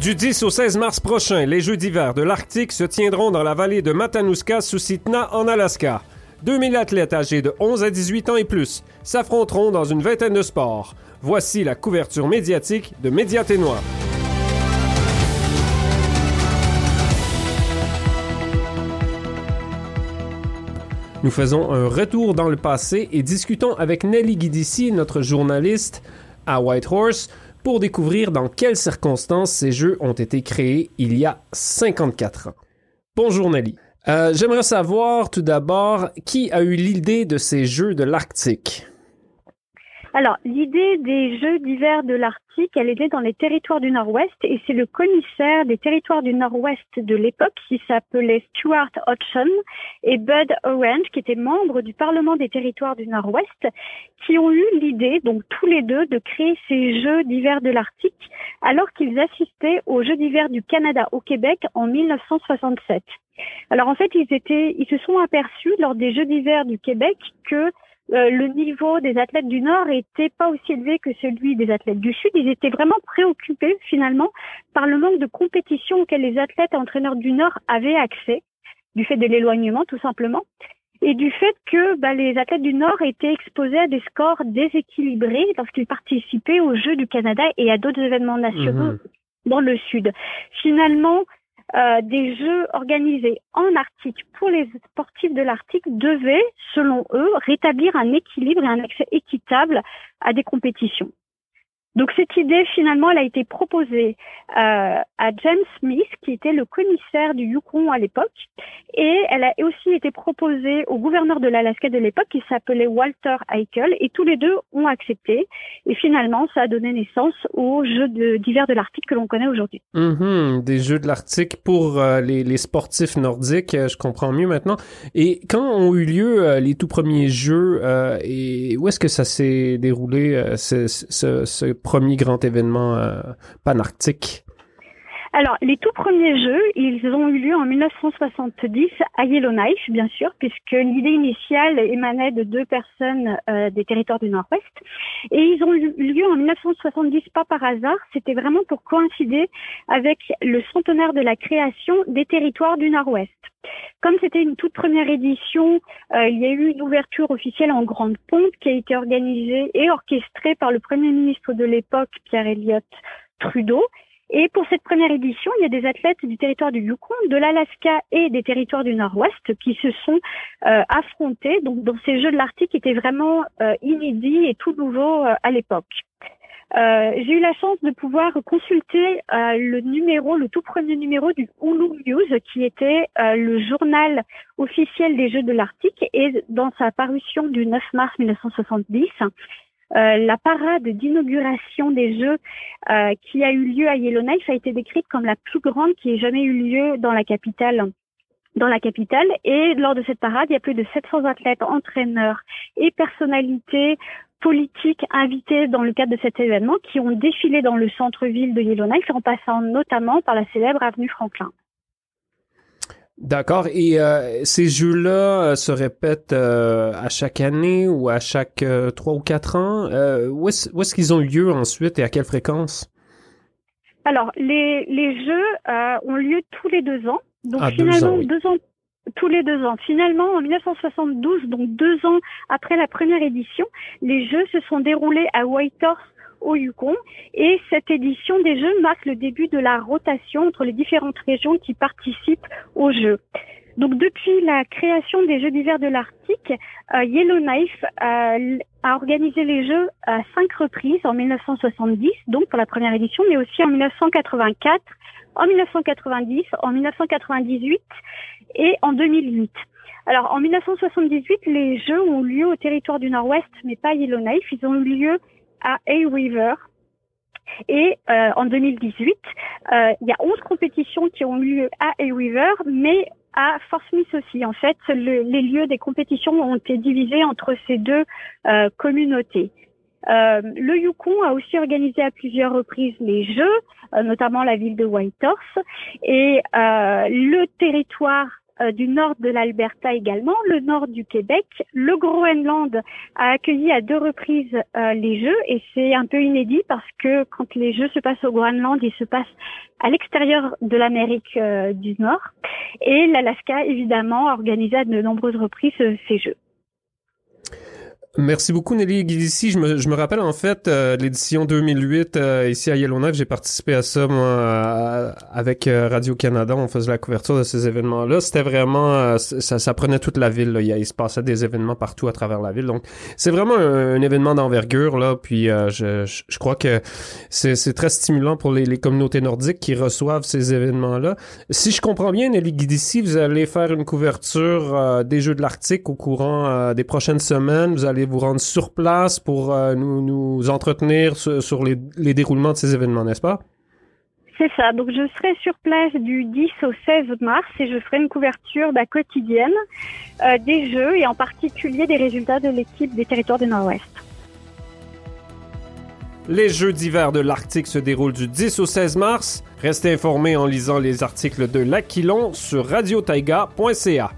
Du 10 au 16 mars prochain, les Jeux d'hiver de l'Arctique se tiendront dans la vallée de Matanuska sous Sitna en Alaska. 2000 athlètes âgés de 11 à 18 ans et plus s'affronteront dans une vingtaine de sports. Voici la couverture médiatique de Média Ténois. Nous faisons un retour dans le passé et discutons avec Nelly Guidici, notre journaliste à Whitehorse, pour découvrir dans quelles circonstances ces jeux ont été créés il y a 54 ans. Bonjour Nelly. Euh, J'aimerais savoir tout d'abord qui a eu l'idée de ces jeux de l'Arctique? Alors, l'idée des Jeux d'hiver de l'Arctique, elle était dans les territoires du Nord-Ouest et c'est le commissaire des territoires du Nord-Ouest de l'époque qui s'appelait Stuart Hodgson et Bud Orange, qui étaient membres du Parlement des territoires du Nord-Ouest, qui ont eu l'idée, donc tous les deux, de créer ces Jeux d'hiver de l'Arctique alors qu'ils assistaient aux Jeux d'hiver du Canada au Québec en 1967. Alors en fait, ils étaient, ils se sont aperçus lors des Jeux d'hiver du Québec que euh, le niveau des athlètes du Nord était pas aussi élevé que celui des athlètes du Sud. Ils étaient vraiment préoccupés finalement par le manque de compétition auquel les athlètes et entraîneurs du Nord avaient accès, du fait de l'éloignement tout simplement, et du fait que bah, les athlètes du Nord étaient exposés à des scores déséquilibrés lorsqu'ils participaient aux Jeux du Canada et à d'autres événements nationaux Mhm. dans le Sud. Finalement, euh, des jeux organisés en Arctique pour les sportifs de l'Arctique devaient, selon eux, rétablir un équilibre et un accès équitable à des compétitions. Donc cette idée, finalement, elle a été proposée euh, à James Smith, qui était le commissaire du Yukon à l'époque, et elle a aussi été proposée au gouverneur de l'Alaska de l'époque, qui s'appelait Walter Heikel, et tous les deux ont accepté. Et finalement, ça a donné naissance aux Jeux d'hiver de l'Arctique que l'on connaît aujourd'hui. Mhm, des Jeux de l'Arctique pour euh, les, sportifs nordiques, euh, je comprends mieux maintenant. Et quand ont eu lieu euh, les tout premiers Jeux et où est-ce que ça s'est déroulé, ce, ce, ce premier grand événement euh, panarctique? Alors, les tout premiers jeux, ils ont eu lieu en 1970 à Yellowknife, bien sûr, puisque l'idée initiale émanait de deux personnes euh, des territoires du Nord-Ouest. Et ils ont eu lieu en 1970 pas par hasard, c'était vraiment pour coïncider avec le centenaire de la création des territoires du Nord-Ouest. Comme c'était une toute première édition, euh, il y a eu une ouverture officielle en grande pompe qui a été organisée et orchestrée par le Premier ministre de l'époque, Pierre Elliott Trudeau. Et pour cette première édition, il y a des athlètes du territoire du Yukon, de l'Alaska et des territoires du Nord-Ouest qui se sont euh, affrontés. Donc, dans ces Jeux de l'Arctique, qui étaient vraiment euh, inédits et tout nouveaux euh, à l'époque. Euh, J'ai eu la chance de pouvoir consulter euh, le numéro, le tout premier numéro du Hulu News, qui était euh, le journal officiel des Jeux de l'Arctique, et dans sa parution du 9 mars 1970. Euh, la parade d'inauguration des Jeux euh, qui a eu lieu à Yellowknife a été décrite comme la plus grande qui ait jamais eu lieu dans la capitale dans la capitale et lors de cette parade, il y a plus de 700 athlètes, entraîneurs et personnalités politiques invités dans le cadre de cet événement qui ont défilé dans le centre-ville de Yellowknife en passant notamment par la célèbre avenue Franklin. D'accord. Et euh, ces jeux-là euh, se répètent euh, à chaque année ou à chaque trois ou quatre ans? Où est-ce qu'ils ont lieu ensuite et à quelle fréquence? Alors, les, les jeux ont lieu tous les deux ans. Donc Ah, deux finalement, ans, oui. deux ans, tous les deux ans. Finalement, en 1972, donc deux ans après la première édition, les jeux se sont déroulés à Whitehorse au Yukon et cette édition des jeux marque le début de la rotation entre les différentes régions qui participent aux jeux. Donc depuis la création des Jeux d'hiver de l'Arctique, euh, Yellowknife euh, a organisé les Jeux à cinq reprises en 1970, donc pour la première édition, mais aussi en 1984, en 1990, en 1998 et en 2008. Alors en 1978, les Jeux ont eu lieu au territoire du Nord-Ouest, mais pas Yellowknife. Ils ont eu lieu à Hay River. Et euh, en 2018, euh, il y a 11 compétitions qui ont eu lieu à River, mais à Fort Smith aussi. En fait, le- les lieux des compétitions ont été divisés entre ces deux euh, communautés. Euh, le Yukon a aussi organisé à plusieurs reprises les Jeux, euh, notamment la ville de Whitehorse, et euh, le territoire euh, du nord de l'Alberta également, le nord du Québec. Le Groenland a accueilli à deux reprises euh, les Jeux et c'est un peu inédit parce que quand les Jeux se passent au Groenland, ils se passent à l'extérieur de l'Amérique euh, du Nord. Et l'Alaska, évidemment, a organisé à de nombreuses reprises ces Jeux. Merci beaucoup Nelly Guidici. Je me, je me rappelle en fait euh, l'édition 2008 euh, ici à Yellowknife. J'ai participé à ça moi avec euh, Radio Canada. On faisait la couverture de ces événements-là. C'était vraiment euh, ça, ça, prenait toute la ville. Là. Il, se passait des événements partout à travers la ville. Donc c'est vraiment un, événement d'envergure là. Puis je, je, crois que c'est très stimulant pour les, les, communautés nordiques qui reçoivent ces événements-là. Si je comprends bien Nelly Guidici, vous allez faire une couverture des Jeux de l'Arctique au courant des prochaines semaines. Vous allez vous rendre sur place pour euh, nous, nous, entretenir sur, les, les, déroulements de ces événements, n'est-ce pas? C'est ça. Donc, je serai sur place du 10 au 16 mars et je ferai une couverture bah, quotidienne euh, des Jeux et en particulier des résultats de l'équipe des territoires du Nord-Ouest. Les Jeux d'hiver de l'Arctique se déroulent du 10 au 16 mars. Restez informés en lisant les articles de L'Aquilon sur radiotaiga.ca.